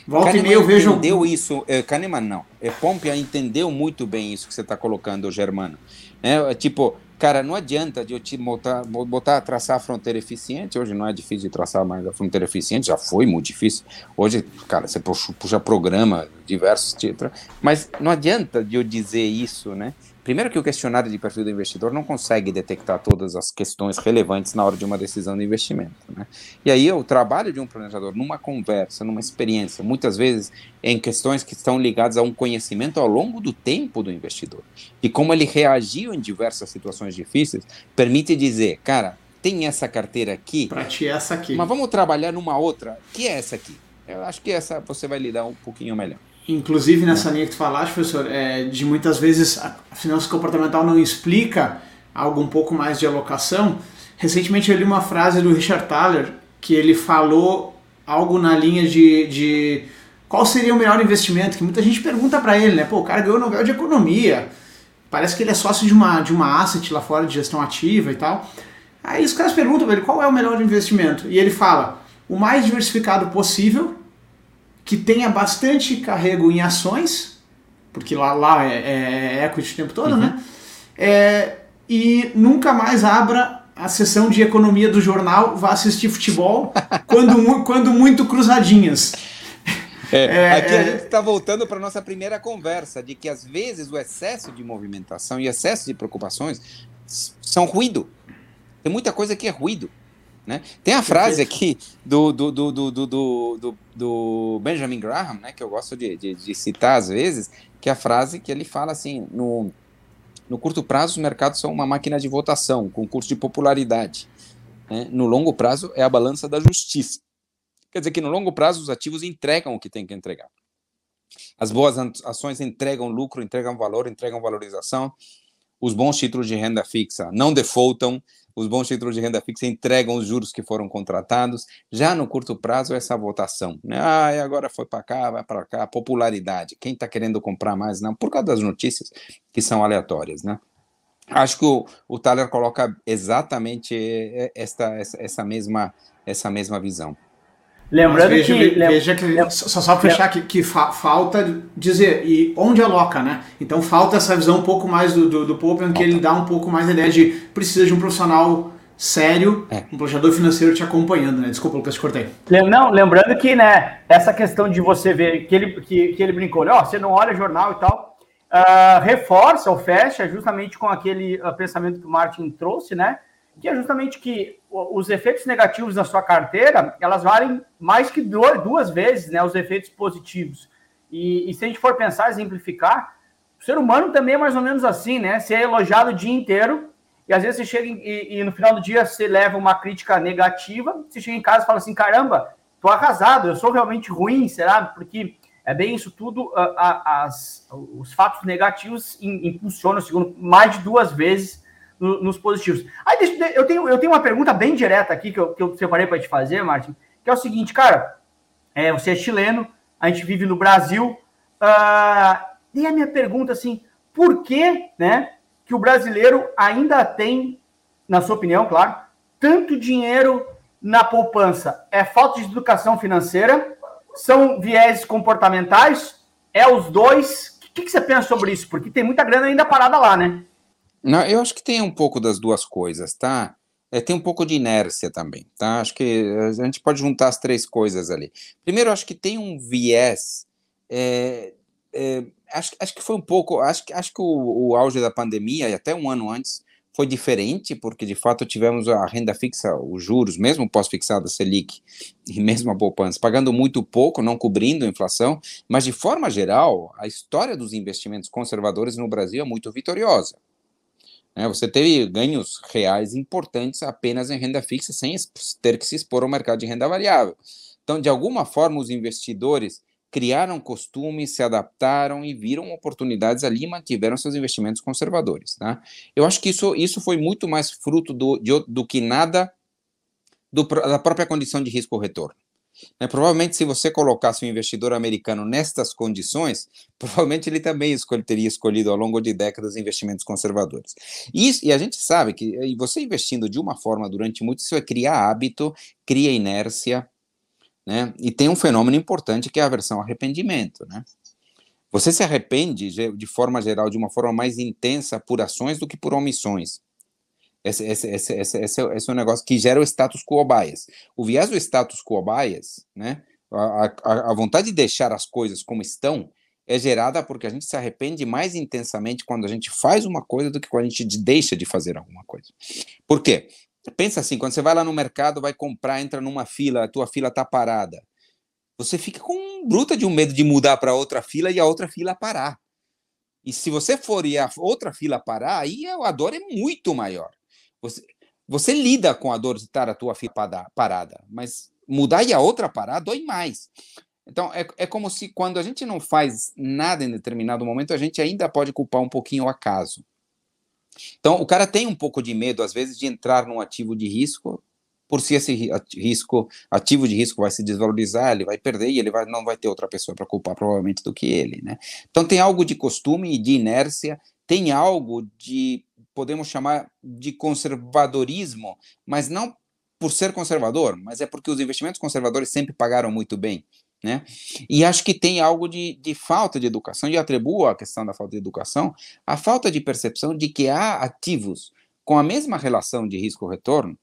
Volta Kahneman e meia eu vejo. entendeu isso, é, Kahneman não. É, Pompia entendeu muito bem isso que você está colocando, Germano. É, tipo, cara, não adianta de eu te botar, botar, traçar a fronteira eficiente. Hoje não é difícil de traçar mais a fronteira eficiente, já foi muito difícil. Hoje, cara, você puxa, puxa programa, diversos títulos. Mas não adianta de eu dizer isso, né? Primeiro que o questionário de perfil do investidor não consegue detectar todas as questões relevantes na hora de uma decisão de investimento. Né? E aí o trabalho de um planejador numa conversa, numa experiência, muitas vezes em questões que estão ligadas a um conhecimento ao longo do tempo do investidor e como ele reagiu em diversas situações difíceis, permite dizer, cara, tem essa carteira aqui. Para ti é essa aqui. Mas vamos trabalhar numa outra, que é essa aqui. Eu acho que essa você vai lidar um pouquinho melhor. Inclusive nessa linha que tu falaste, professor, é, de muitas vezes a finança comportamental não explica algo um pouco mais de alocação. Recentemente eu li uma frase do Richard Thaler que ele falou algo na linha de, de qual seria o melhor investimento, que muita gente pergunta para ele, né? Pô, o cara ganhou o Nobel de Economia, parece que ele é sócio de uma, de uma asset lá fora de gestão ativa e tal. Aí os caras perguntam para ele qual é o melhor investimento e ele fala o mais diversificado possível que tenha bastante carrego em ações, porque lá, lá é, é, é equity o tempo todo, uhum. né? É, e nunca mais abra a sessão de economia do jornal, vá assistir futebol, quando, quando muito cruzadinhas. É, é, aqui a é. gente está voltando para nossa primeira conversa, de que às vezes o excesso de movimentação e excesso de preocupações são ruído. Tem muita coisa que é ruído. Né? Tem a frase aqui do, do, do, do, do, do, Benjamin Graham, né, que eu gosto de, de, de, citar às vezes, que é a frase que ele fala assim: no, no curto prazo, os mercados são uma máquina de votação, concurso de popularidade. Né? No longo prazo, é a balança da justiça. Quer dizer que no longo prazo, os ativos entregam o que tem que entregar. As boas ações entregam lucro, entregam valor, entregam valorização. Os bons títulos de renda fixa não defaultam, os bons títulos de renda fixa entregam os juros que foram contratados. Já no curto prazo, essa votação. Né? Ah, agora foi para cá, vai para cá, popularidade. Quem está querendo comprar mais? Não, por causa das notícias que são aleatórias. Né? Acho que o, o Thaler coloca exatamente esta, essa, essa, mesma, essa mesma visão. Lembrando veja, que. Veja que só, só fechar que, que fa, falta dizer, e onde aloca, né? Então falta essa visão um pouco mais do, do, do Popen, que ele dá um pouco mais a ideia de precisa de um profissional sério, é. um planejador financeiro te acompanhando, né? Desculpa, Lucas, te cortei. Não, lembrando que, né, essa questão de você ver que ele, que, que ele brincou, ó, você não olha jornal e tal, uh, reforça ou fecha justamente com aquele uh, pensamento que o Martin trouxe, né? que é justamente que os efeitos negativos na sua carteira, elas valem mais que duas vezes né, os efeitos positivos. E, e, se a gente for pensar, exemplificar, o ser humano também é mais ou menos assim, né? Você é elogiado o dia inteiro, e às vezes você chega e, e no final do dia você leva uma crítica negativa, você chega em casa e fala assim, caramba, tô arrasado, eu sou realmente ruim, será? Porque é bem isso tudo, a, a, as, os fatos negativos impulsionam, segundo, mais de duas vezes no, nos positivos. Aí deixa, eu, tenho, eu tenho uma pergunta bem direta aqui que eu, que eu separei para te fazer, Martin, que é o seguinte, cara, é, você é chileno, a gente vive no Brasil, uh, e a minha pergunta assim, por que, né, que o brasileiro ainda tem, na sua opinião, claro, tanto dinheiro na poupança? É falta de educação financeira? São viés comportamentais? É os dois? O que, que você pensa sobre isso? Porque tem muita grana ainda parada lá, né? Não, eu acho que tem um pouco das duas coisas, tá? É, tem um pouco de inércia também, tá? Acho que a gente pode juntar as três coisas ali. Primeiro, acho que tem um viés. É, é, acho, acho que foi um pouco. Acho, acho que o, o auge da pandemia, e até um ano antes, foi diferente, porque de fato tivemos a renda fixa, os juros, mesmo pós-fixada Selic e mesmo a poupança, pagando muito pouco, não cobrindo a inflação, mas de forma geral, a história dos investimentos conservadores no Brasil é muito vitoriosa. Né? Você teve ganhos reais importantes apenas em renda fixa, sem ter que se expor ao mercado de renda variável. Então, de alguma forma, os investidores criaram costumes, se adaptaram e viram oportunidades ali e mantiveram seus investimentos conservadores. Tá? Eu acho que isso, isso foi muito mais fruto do, de, do que nada do, da própria condição de risco-retorno. Né? Provavelmente, se você colocasse um investidor americano nestas condições, provavelmente ele também escolhe, teria escolhido ao longo de décadas investimentos conservadores. Isso, e a gente sabe que você investindo de uma forma durante muito, isso é criar hábito, cria inércia, né? e tem um fenômeno importante que é a aversão ao arrependimento. Né? Você se arrepende, de forma geral, de uma forma mais intensa por ações do que por omissões. Esse, esse, esse, esse, esse, é um negócio que gera o status quo bias. O viés do status quo bias, né, a, a, a vontade de deixar as coisas como estão, é gerada porque a gente se arrepende mais intensamente quando a gente faz uma coisa do que quando a gente deixa de fazer alguma coisa. Por quê? Pensa assim, quando você vai lá no mercado, vai comprar, entra numa fila, a tua fila está parada. Você fica com bruta de um medo de mudar para outra fila e a outra fila parar. E se você for e a outra fila parar, aí a dor é muito maior. Você, você lida com a dor de estar a tua filha parada, mas mudar e a outra parar dói mais. Então, é, é como se quando a gente não faz nada em determinado momento, a gente ainda pode culpar um pouquinho o acaso. Então, o cara tem um pouco de medo, às vezes, de entrar num ativo de risco, por se esse risco, ativo de risco vai se desvalorizar, ele vai perder e ele vai, não vai ter outra pessoa para culpar, provavelmente, do que ele. Né? Então, tem algo de costume e de inércia, tem algo de podemos chamar de conservadorismo, mas não por ser conservador, mas é porque os investimentos conservadores sempre pagaram muito bem. Né? E acho que tem algo de, de falta de educação, e atribuo a questão da falta de educação a falta de percepção de que há ativos com a mesma relação de risco-retorno,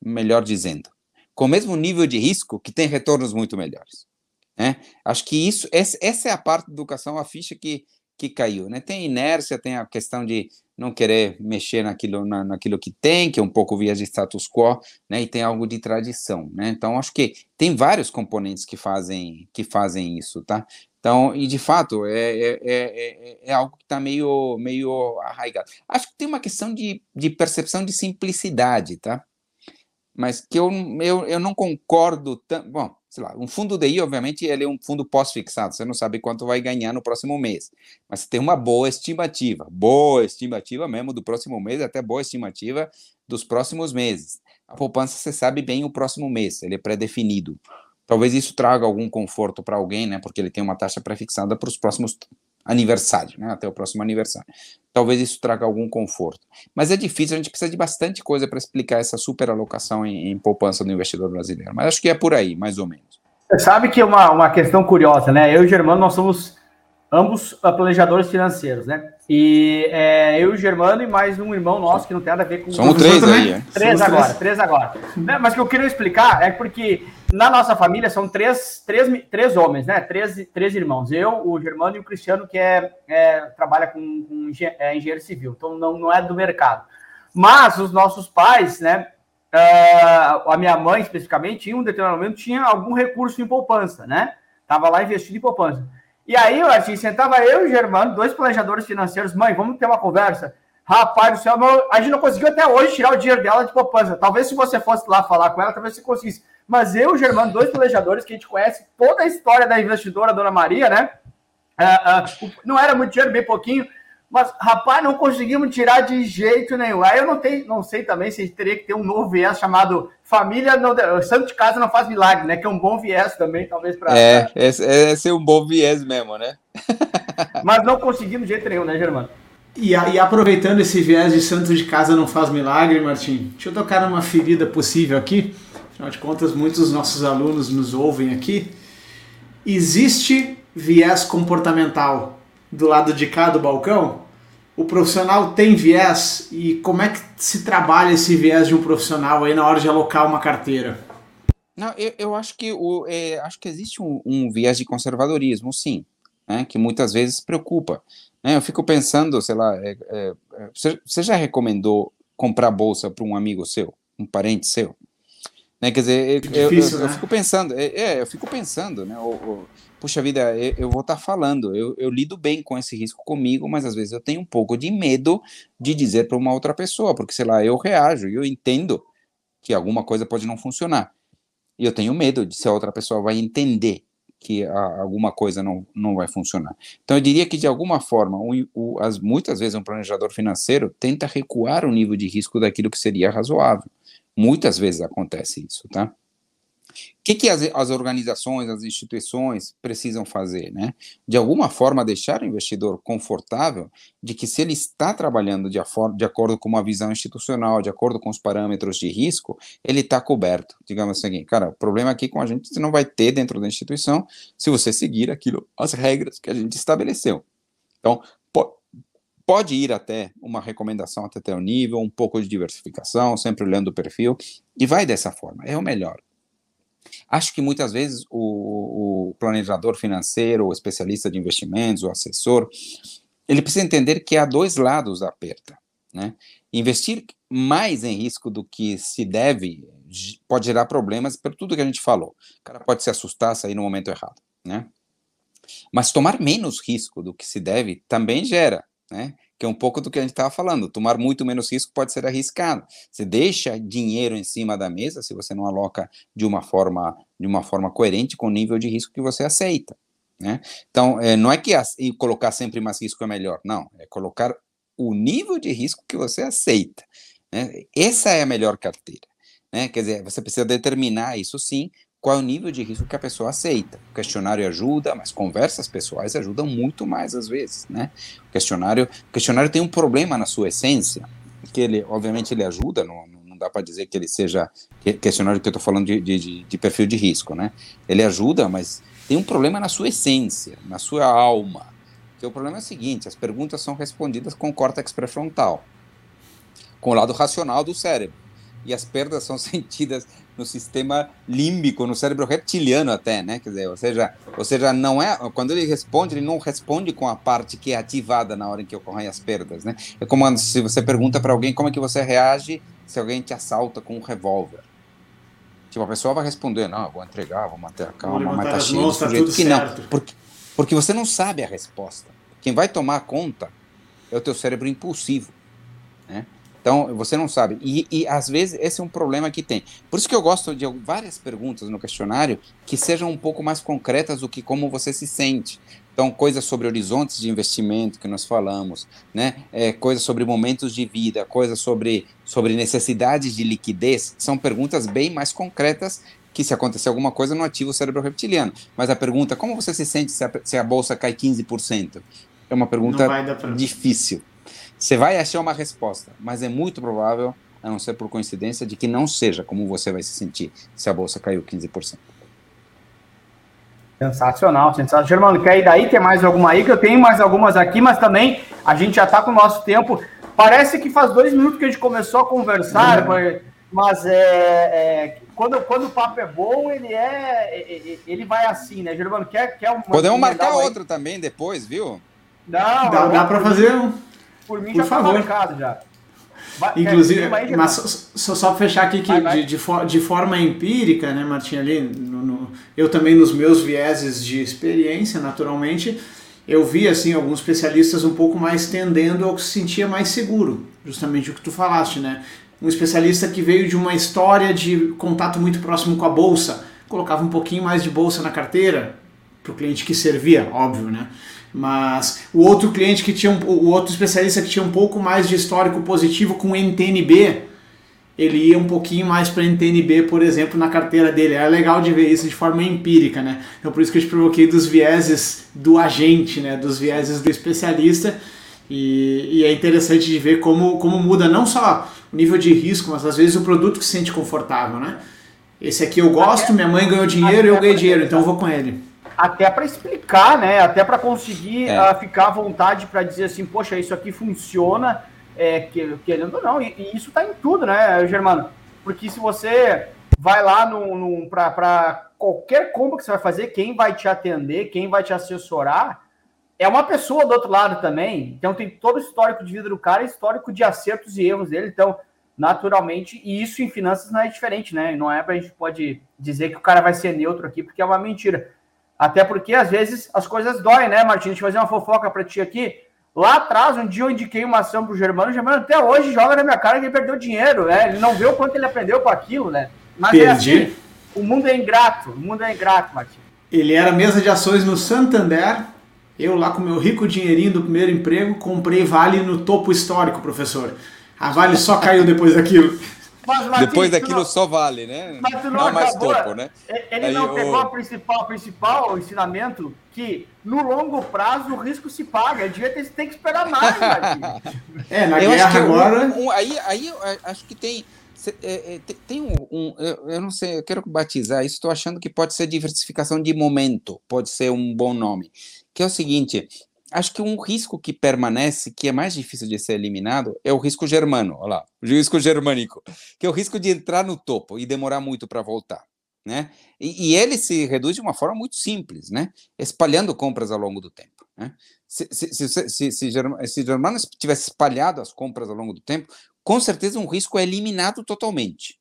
melhor dizendo, com o mesmo nível de risco que tem retornos muito melhores. Né? Acho que isso, essa é a parte da educação, a ficha que, que caiu. Né? Tem inércia, tem a questão de não querer mexer naquilo, na, naquilo que tem, que é um pouco via de status quo, né, e tem algo de tradição, né, então acho que tem vários componentes que fazem, que fazem isso, tá, então, e de fato, é, é, é, é algo que está meio, meio arraigado. Acho que tem uma questão de, de percepção de simplicidade, tá, mas que eu, eu, eu não concordo tanto. Bom, sei lá, um fundo DI, obviamente, ele é um fundo pós-fixado, você não sabe quanto vai ganhar no próximo mês, mas tem uma boa estimativa, boa estimativa mesmo do próximo mês, até boa estimativa dos próximos meses. A poupança, você sabe bem o próximo mês, ele é pré-definido. Talvez isso traga algum conforto para alguém, né, porque ele tem uma taxa pré-fixada para os próximos aniversário, né, até o próximo aniversário. Talvez isso traga algum conforto. Mas é difícil, a gente precisa de bastante coisa para explicar essa superalocação em, em poupança do investidor brasileiro. Mas acho que é por aí, mais ou menos. Você sabe que é uma, uma questão curiosa, né? Eu e o Germano, nós somos ambos planejadores financeiros, né? E é, eu, o Germano e mais um irmão nosso que não tem nada a ver com... Somos três aí, é. Três Somos agora, três, três agora. né? Mas o que eu queria explicar é porque na nossa família são três, três, três homens, né? Três, três irmãos. Eu, o Germano e o Cristiano, que é, é trabalha com, com é, engenheiro civil. Então não, não é do mercado. Mas os nossos pais, né? Uh, a minha mãe, especificamente, em um determinado momento, tinha algum recurso em poupança, né? Tava lá investido em poupança. E aí, assim, sentava eu e o Germano, dois planejadores financeiros. Mãe, vamos ter uma conversa? Rapaz do céu, a gente não conseguiu até hoje tirar o dinheiro dela de poupança. Talvez se você fosse lá falar com ela, talvez você conseguisse. Mas eu e o Germano, dois planejadores que a gente conhece toda a história da investidora, Dona Maria, né? Uh, uh, não era muito dinheiro, bem pouquinho. Mas, rapaz, não conseguimos tirar de jeito nenhum. Aí eu não, tenho, não sei também se teria que ter um novo viés chamado Família não, Santo de Casa não faz milagre, né? Que é um bom viés também, talvez, para. É, pra... é, é ser um bom viés mesmo, né? Mas não conseguimos de jeito nenhum, né, Germano? E, e, aproveitando esse viés de santo de casa não faz milagre, Martim, deixa eu tocar numa ferida possível aqui. Afinal de contas, muitos dos nossos alunos nos ouvem aqui. Existe viés comportamental do lado de cá do balcão? O profissional tem viés e como é que se trabalha esse viés de um profissional aí na hora de alocar uma carteira? Não, eu, eu acho que o, é, acho que existe um, um, viés de conservadorismo, sim, né, que muitas vezes preocupa. Né, eu fico pensando, sei lá, é, é, é você, você já recomendou comprar bolsa para um amigo seu, um parente seu? Né, quer dizer, eu, difícil, eu, eu, né? eu, fico pensando, é, é, eu fico pensando, né? O, o, puxa vida, eu, eu vou estar tá falando, eu, eu lido bem com esse risco comigo, mas às vezes eu tenho um pouco de medo de dizer para uma outra pessoa, porque sei lá, eu reajo e eu entendo que alguma coisa pode não funcionar. E eu tenho medo de se a outra pessoa vai entender que a, alguma coisa não, não vai funcionar. Então eu diria que de alguma forma, o, as, muitas vezes um planejador financeiro tenta recuar o nível de risco daquilo que seria razoável. Muitas vezes acontece isso, tá? O que, que as, as, organizações, as instituições precisam fazer? Né? De alguma forma, deixar o investidor confortável de que, se ele está trabalhando de, de acordo com uma visão institucional, de acordo com os parâmetros de risco, ele está coberto. Digamos assim, cara, o problema aqui com a gente você não vai ter dentro da instituição se você seguir aquilo, as regras que a gente estabeleceu. Então, pode ir até uma recomendação até teu nível, um pouco de diversificação, sempre olhando o perfil, e vai dessa forma, é o melhor. Acho que muitas vezes o, o planejador financeiro, o especialista de investimentos, o assessor, ele precisa entender que há dois lados da perda. Né? Investir mais em risco do que se deve pode gerar problemas por tudo que a gente falou. O cara pode se assustar, sair no momento errado. Né? Mas tomar menos risco do que se deve também gera. Né? Que é um pouco do que a gente estava falando. Tomar muito menos risco pode ser arriscado. Você deixa dinheiro em cima da mesa se você não aloca de uma forma, de uma forma coerente com o nível de risco que você aceita. Né? Então, é, não é que as, colocar sempre mais risco é melhor, não. É colocar o nível de risco que você aceita. Né? Essa é a melhor carteira. Né? Quer dizer, você precisa determinar isso sim, qual é o nível de risco que a pessoa aceita. O questionário ajuda, mas conversas pessoais ajudam muito mais às vezes, né? O questionário, o questionário tem um problema na sua essência, que ele, obviamente, ele ajuda, não, não dá para dizer que ele seja questionário que eu estou falando de, de, de, perfil de risco, né? Ele ajuda, mas tem um problema na sua essência, na sua alma. Que o problema é o seguinte: as perguntas são respondidas com córtex pré-frontal, com o lado racional do cérebro e as perdas são sentidas no sistema límbico, no cérebro reptiliano até, né? Quer dizer, ou seja, ou seja, não é quando ele responde, ele não responde com a parte que é ativada na hora em que ocorrem as perdas, né? É como se você pergunta para alguém como é que você reage se alguém te assalta com um revólver. Tipo, a pessoa vai responder, não, vou entregar, vou manter a calma, mas tá cheio de tá que não, porque, porque você não sabe a resposta. Quem vai tomar conta é o teu cérebro impulsivo, né? Então, você não sabe. E, e, às vezes esse é um problema que tem. Por isso que eu gosto de várias perguntas no questionário que sejam um pouco mais concretas do que como você se sente. Então, coisas sobre horizontes de investimento que nós falamos, né? É, coisas sobre momentos de vida, coisas sobre, sobre necessidades de liquidez, são perguntas bem mais concretas que se acontecer alguma coisa no ativo cérebro reptiliano. Mas a pergunta, como você se sente se a, se a bolsa cai 15%? É uma pergunta difícil. Você vai achar uma resposta, mas é muito provável, a não ser por coincidência, de que não seja como você vai se sentir se a bolsa caiu 15%. Sensacional, sensacional. Germano, quer ir daí? Tem mais alguma aí? Que eu tenho mais algumas aqui, mas também a gente já está com o nosso tempo. Parece que faz dois minutos que a gente começou a conversar, uhum. mas é, é, quando, quando o papo é bom, ele é. Ele vai assim, né, Germano? Quer, quer uma, Podemos marcar outro também depois, viu? Não, dá, dá para fazer um. Por mim Por já favor. tá marcado já. Inclusive, mas só, só, só fechar aqui que vai, vai. De, de, for, de, forma empírica, né, Martinha, ali, no, no, eu também nos meus vieses de experiência, naturalmente, eu vi, assim, alguns especialistas um pouco mais tendendo ao que se sentia mais seguro, justamente o que tu falaste, né? Um especialista que veio de uma história de contato muito próximo com a bolsa, colocava um pouquinho mais de bolsa na carteira, para o cliente que servia, óbvio, né? Mas o outro cliente que tinha, um, o outro especialista que tinha um pouco mais de histórico positivo com NTNB, ele ia um pouquinho mais para NTNB, por exemplo, na carteira dele. É legal de ver isso de forma empírica, né? Então por isso que eu te provoquei dos vieses do agente, né? Dos vieses do especialista. E, e, é interessante de ver como, como muda não só o nível de risco, mas às vezes o produto que se sente confortável, né? Esse aqui eu gosto, minha mãe ganhou dinheiro e eu ganhei dinheiro, então eu vou com ele até para explicar, né? Até para conseguir é. uh, ficar à vontade para dizer assim, poxa, isso aqui funciona, é, que, querendo ou não, e, e isso está em tudo, né, Germano? Porque se você vai lá no, para qualquer compra que você vai fazer, quem vai te atender, quem vai te assessorar, é uma pessoa do outro lado também. Então tem todo o histórico de vida do cara, histórico de acertos e erros dele. Então, naturalmente, e isso em finanças não é diferente, né? Não é para a gente pode dizer que o cara vai ser neutro aqui, porque é uma mentira. Até porque, às vezes, as coisas doem, né, Martins? Deixa eu fazer uma fofoca para ti aqui. Lá atrás, um dia eu indiquei uma ação pro Germano, o Germano até hoje joga na minha cara que ele perdeu dinheiro, né? Ele não vê o quanto ele aprendeu com aquilo, né? Mas é Perdi. É assim, o mundo é ingrato, o mundo é ingrato, Martins. Ele era mesa de ações no Santander, eu lá com meu rico dinheirinho do primeiro emprego, comprei Vale no topo histórico, professor. A Vale só caiu depois daquilo. Mas, Depois daquilo não, só vale, né? Mas tu não, não mais topo, né? Ele Aí, não pegou o principal, principal ensinamento que no longo prazo o risco se paga. Devia ter, tem que esperar mais, É, na eu guerra agora. Um, um, aí, aí acho que tem. É, é, tem um, um eu, eu, não sei, eu quero batizar isso, estou achando que pode ser diversificação de momento, pode ser um bom nome. Que é o seguinte: acho que um risco que permanece, que é mais difícil de ser eliminado, é o risco germano, olha lá, o risco germânico, que é o risco de entrar no topo e demorar muito para voltar. Né? E, e, ele se reduz de uma forma muito simples, né? espalhando compras ao longo do tempo. Né? Se, se, se, se, se, se Germano tivesse espalhado as compras ao longo do tempo, com certeza um risco é eliminado totalmente,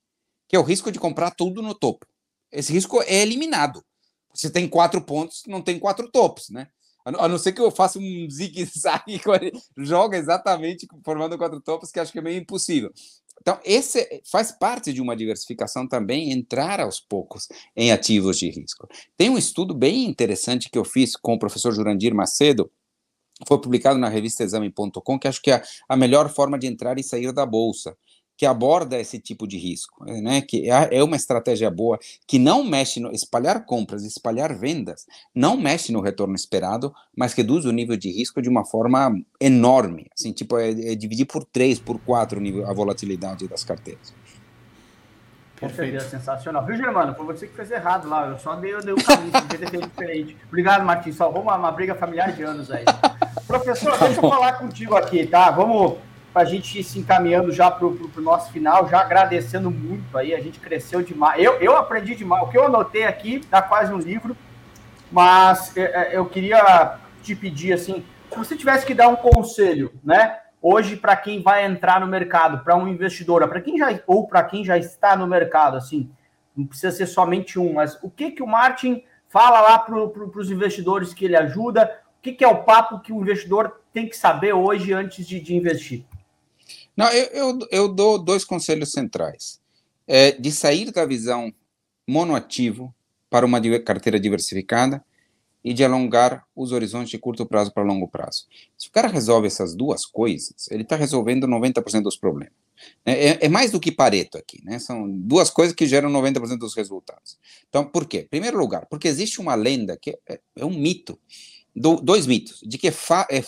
que é o risco de comprar tudo no topo. Esse risco é eliminado. Se tem quatro pontos, não tem quatro topos, né? A não ser que eu faça um zigue-zague, joga exatamente formando quatro topos, que acho que é meio impossível. Então, esse faz parte de uma diversificação também entrar aos poucos em ativos de risco. Tem um estudo bem interessante que eu fiz com o professor Jurandir Macedo, foi publicado na revista Exame.com, que acho que é a melhor forma de entrar e sair da bolsa que aborda esse tipo de risco, né? que é, é uma estratégia boa, que não mexe no espalhar compras, espalhar vendas, não mexe no retorno esperado, mas reduz o nível de risco de uma forma enorme, assim, tipo, é, é dividir por três, por quatro nível, a volatilidade das carteiras. Perfeito. sensacional. Viu, Germano? Foi você que fez errado lá. Eu só dei, eu dei o caminho, podia ter feito diferente. Obrigado, Martins. Salvou uma, uma briga familiar de anos aí. Professor, deixa eu falar contigo aqui, tá? Vamos para a gente ir se encaminhando já para o nosso final, já agradecendo muito aí, a gente cresceu demais. Eu, eu aprendi demais. O que eu anotei aqui dá quase um livro, mas é, é, eu queria te pedir assim, se você tivesse que dar um conselho, né? Hoje, para quem vai entrar no mercado, para um investidor, para quem já ou para quem já está no mercado, assim, não precisa ser somente um, mas o que que o Martin fala lá para pro, os investidores que ele ajuda? O que, que é o papo que o investidor tem que saber hoje antes de, de investir? Não, eu, eu, eu dou dois conselhos centrais. É de sair da visão monoativo para uma carteira diversificada e de alongar os horizontes de curto prazo para longo prazo. Se o cara resolve essas duas coisas, ele está resolvendo 90% dos problemas. É, é, é, mais do que Pareto aqui, né? São duas coisas que geram 90% dos resultados. Então, por quê? Em primeiro lugar, porque existe uma lenda que é, é um mito, do, dois mitos, de que é,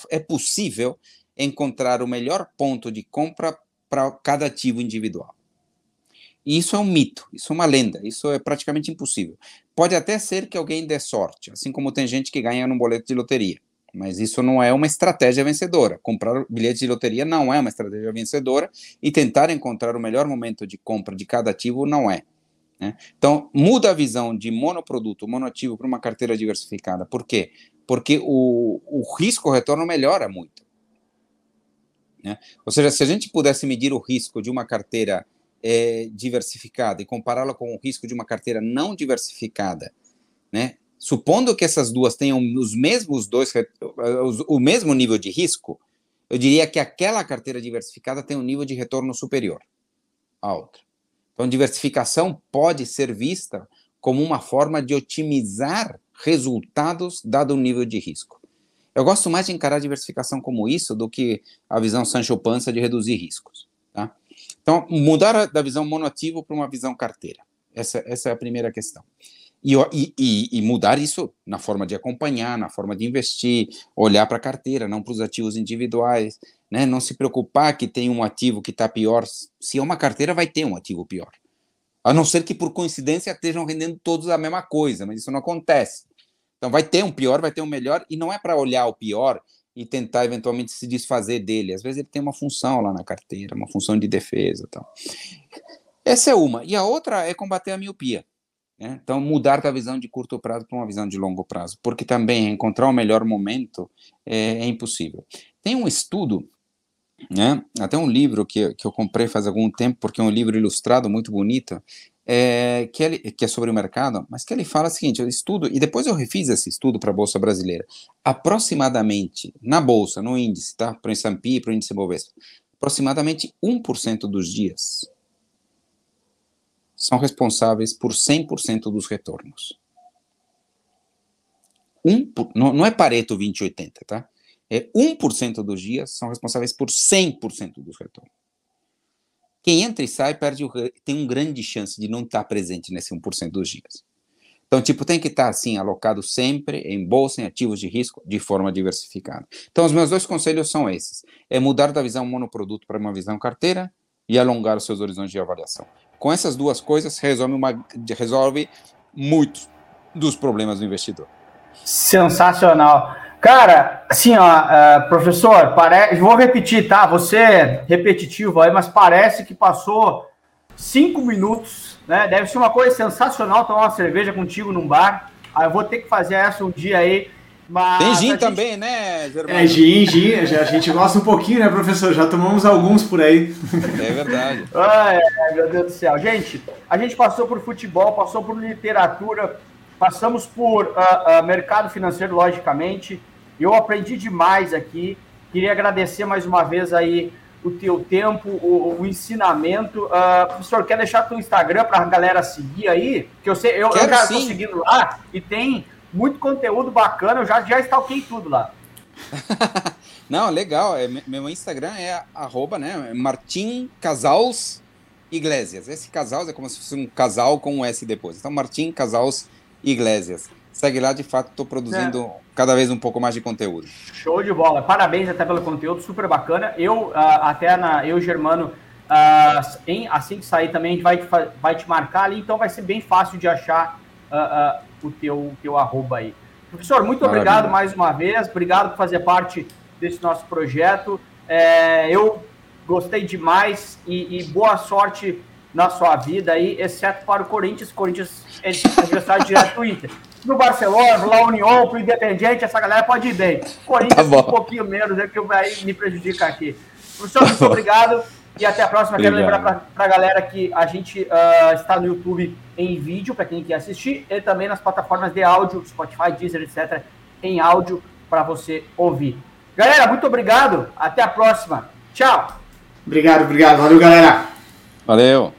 é possível encontrar o melhor ponto de compra para cada ativo individual. E isso é um mito, isso é uma lenda, isso é praticamente impossível. Pode até ser que alguém dê sorte, assim como tem gente que ganha num boleto de loteria. Mas isso não é uma estratégia vencedora. Comprar bilhete de loteria não é uma estratégia vencedora e tentar encontrar o melhor momento de compra de cada ativo não é. Né? Então, muda a visão de monoproduto, monoativo para uma carteira diversificada. Por quê? Porque o, o risco-retorno melhora muito. Né? Ou seja, se a gente pudesse medir o risco de uma carteira é, diversificada e compará-la com o risco de uma carteira não diversificada, né? Supondo que essas duas tenham os mesmos dois, o mesmo nível de risco, eu diria que aquela carteira diversificada tem um nível de retorno superior à outra. Então, diversificação pode ser vista como uma forma de otimizar resultados dado o nível de risco. Eu gosto mais de encarar a diversificação como isso do que a visão Sancho Panza de reduzir riscos. Tá? Então, mudar da visão monoativo para uma visão carteira. Essa, essa é a primeira questão. E, e, e, mudar isso na forma de acompanhar, na forma de investir, olhar para a carteira, não para os ativos individuais, né? não se preocupar que tem um ativo que está pior. Se é uma carteira, vai ter um ativo pior. A não ser que, por coincidência, estejam rendendo todos a mesma coisa, mas isso não acontece. Então, vai ter um pior, vai ter um melhor, e não é para olhar o pior e tentar eventualmente se desfazer dele. Às vezes ele tem uma função lá na carteira, uma função de defesa. Tal. Essa é uma. E a outra é combater a miopia. Né? Então, mudar da visão de curto prazo para uma visão de longo prazo, porque também encontrar o melhor momento é, é impossível. Tem um estudo, né? até um livro que, que eu comprei faz algum tempo, porque é um livro ilustrado muito bonito, é, que, ele, que é sobre o mercado, mas que ele fala o seguinte: eu estudo, e depois eu refiz esse estudo para a Bolsa Brasileira. Aproximadamente, na Bolsa, no índice, tá? para o S&P para o índice Bovespa, aproximadamente 1% dos dias são responsáveis por 100% dos retornos. Um, não, é Pareto 2080, tá? É 1% dos dias são responsáveis por 100% dos retornos. Quem entra e sai perde o, tem uma grande chance de não estar presente nesse 1% dos dias. Então, tipo, tem que estar assim, alocado sempre em bolsa, em ativos de risco, de forma diversificada. Então, os meus dois conselhos são esses: é mudar da visão monoproduto para uma visão carteira e alongar os seus horizontes de avaliação. Com essas duas coisas, resolve, uma, resolve muitos dos problemas do investidor. Sensacional. Cara, assim, ó, uh, professor, pare... vou repetir, tá? Você é repetitivo aí, mas parece que passou cinco minutos, né? Deve ser uma coisa sensacional tomar uma cerveja contigo num bar. Aí eu vou ter que fazer essa um dia aí mas Tem gin gente... também, né, Germano? É, gin, gin. A gente gosta um pouquinho, né, professor? Já tomamos alguns por aí. É verdade. Ai, meu Deus do céu. Gente, a gente passou por futebol, passou por literatura, passamos por uh, uh, mercado financeiro, logicamente. Eu aprendi demais aqui. Queria agradecer mais uma vez aí o teu tempo, o, o ensinamento. Uh, professor, quer deixar teu Instagram para a galera seguir aí? Que eu sei, eu, eu já estou seguindo lá e tem muito conteúdo bacana, eu já, já stalkei tudo lá. Não, legal. É, meu Instagram é arroba, né? Martim Casals Iglesias. Esse casal é como se fosse um casal com um S depois. Então, Martim Casals Iglesias. Segue lá, de fato, estou produzindo é. Cada vez um pouco mais de conteúdo. Show de bola. Parabéns até pelo conteúdo, super bacana. Eu, uh, até na, eu, Germano, em, assim que sair também, a gente vai te, vai te marcar ali, então vai ser bem fácil de achar uh, o teu, teu arroba aí. Professor, muito Maravilha. obrigado mais uma vez, obrigado por fazer parte desse nosso projeto. É, eu gostei demais e, e, boa sorte na sua vida aí, exceto para o Corinthians. Corinthians é adversário direto do Inter. No Barcelona, no União, pro Independiente, essa galera pode ir bem. Corinthians tá um pouquinho menos, é que vai me prejudica aqui. Professor, muito obrigado. E até a próxima. Obrigado. Quero lembrar para a galera que a gente uh, está no YouTube em vídeo, para quem quer assistir, e também nas plataformas de áudio, Spotify, Deezer, etc., em áudio para você ouvir. Galera, muito obrigado. Até a próxima. Tchau. Obrigado, obrigado. Valeu, galera. Valeu.